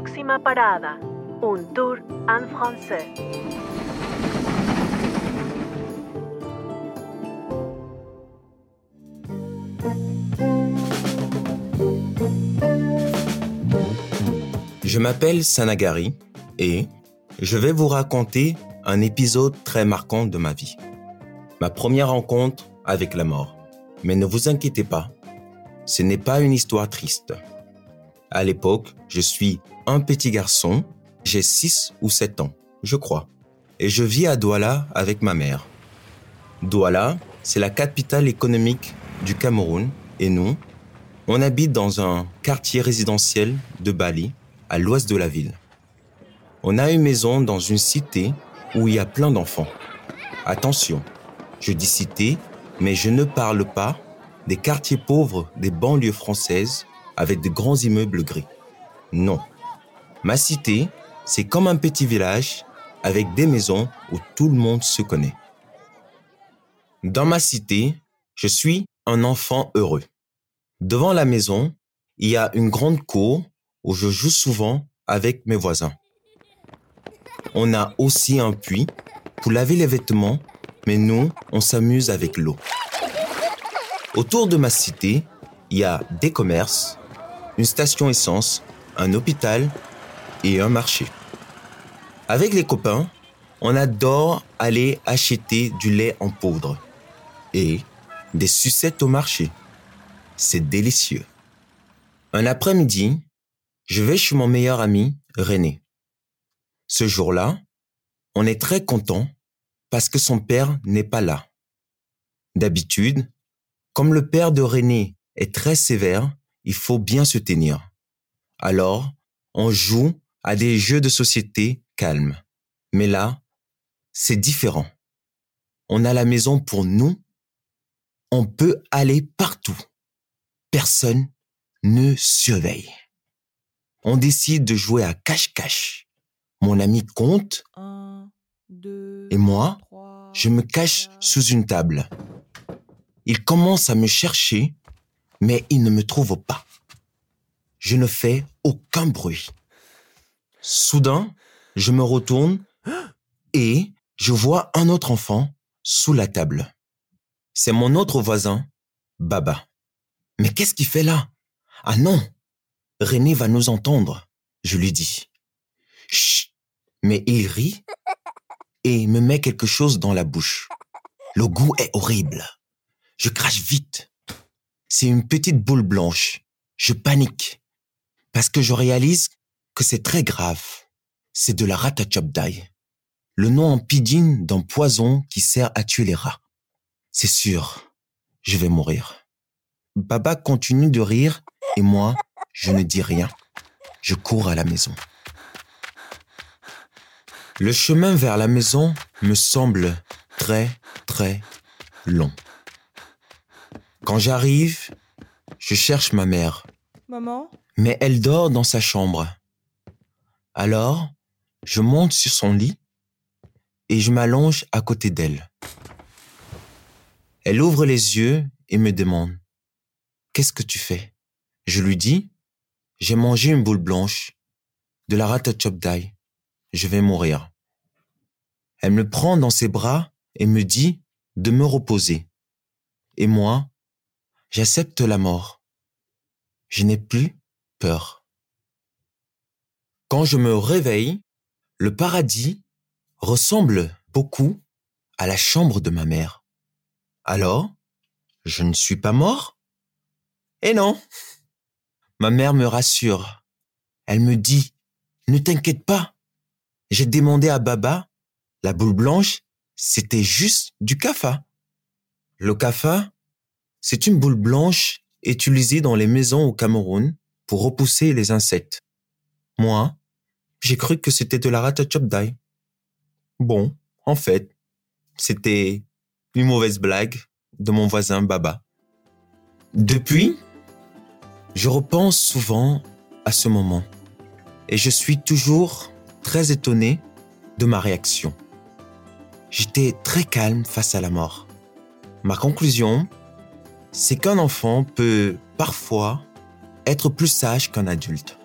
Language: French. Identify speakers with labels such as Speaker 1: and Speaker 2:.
Speaker 1: Próxima parada, un tour en français.
Speaker 2: Je m'appelle Sanagari et je vais vous raconter un épisode très marquant de ma vie. Ma première rencontre avec la mort. Mais ne vous inquiétez pas, ce n'est pas une histoire triste. À l'époque, je suis un petit garçon, j'ai 6 ou 7 ans, je crois, et je vis à Douala avec ma mère. Douala, c'est la capitale économique du Cameroun et nous, on habite dans un quartier résidentiel de Bali, à l'ouest de la ville. On a une maison dans une cité où il y a plein d'enfants. Attention, je dis cité, mais je ne parle pas des quartiers pauvres des banlieues françaises avec de grands immeubles gris. Non. Ma cité, c'est comme un petit village avec des maisons où tout le monde se connaît. Dans ma cité, je suis un enfant heureux. Devant la maison, il y a une grande cour où je joue souvent avec mes voisins. On a aussi un puits pour laver les vêtements mais nous, on s'amuse avec l'eau. Autour de ma cité, il y a des commerces, une station essence, un hôpital et un marché. Avec les copains, on adore aller acheter du lait en poudre et des sucettes au marché. C'est délicieux. Un après-midi, je vais chez mon meilleur ami, René. Ce jour-là, on est très content parce que son père n'est pas là. D'habitude, comme le père de René est très sévère, il faut bien se tenir. Alors, on joue à des jeux de société calmes. Mais là, c'est différent. On a la maison pour nous. On peut aller partout. Personne ne surveille. On décide de jouer à cache-cache. Mon ami compte. Et moi, je me cache sous une table. Il commence à me chercher, mais il ne me trouve pas. Je ne fais aucun bruit. Soudain, je me retourne et je vois un autre enfant sous la table. C'est mon autre voisin, Baba. Mais qu'est-ce qu'il fait là? Ah non René va nous entendre, je lui dis. Chut Mais il rit et me met quelque chose dans la bouche. Le goût est horrible. Je crache vite. C'est une petite boule blanche. Je panique parce que je réalise que c'est très grave. C'est de la ratachopdai, le nom en pidgin d'un poison qui sert à tuer les rats. C'est sûr, je vais mourir. Baba continue de rire et moi, je ne dis rien. Je cours à la maison. Le chemin vers la maison me semble très, très long. Quand j'arrive, je cherche ma mère.
Speaker 3: Maman?
Speaker 2: Mais elle dort dans sa chambre. Alors, je monte sur son lit et je m'allonge à côté d'elle. Elle ouvre les yeux et me demande Qu'est-ce que tu fais? Je lui dis J'ai mangé une boule blanche, de la ratachopdai je vais mourir. Elle me prend dans ses bras et me dit de me reposer. Et moi, j'accepte la mort. Je n'ai plus peur. Quand je me réveille, le paradis ressemble beaucoup à la chambre de ma mère. Alors, je ne suis pas mort? Eh non Ma mère me rassure. Elle me dit, ne t'inquiète pas, j'ai demandé à Baba, la boule blanche, c'était juste du kafa. Le kafa, c'est une boule blanche utilisée dans les maisons au Cameroun pour repousser les insectes. Moi, j'ai cru que c'était de la ratachopdai. Bon, en fait, c'était une mauvaise blague de mon voisin Baba. Depuis, je repense souvent à ce moment et je suis toujours très étonné de ma réaction. J'étais très calme face à la mort. Ma conclusion, c'est qu'un enfant peut parfois être plus sage qu'un adulte.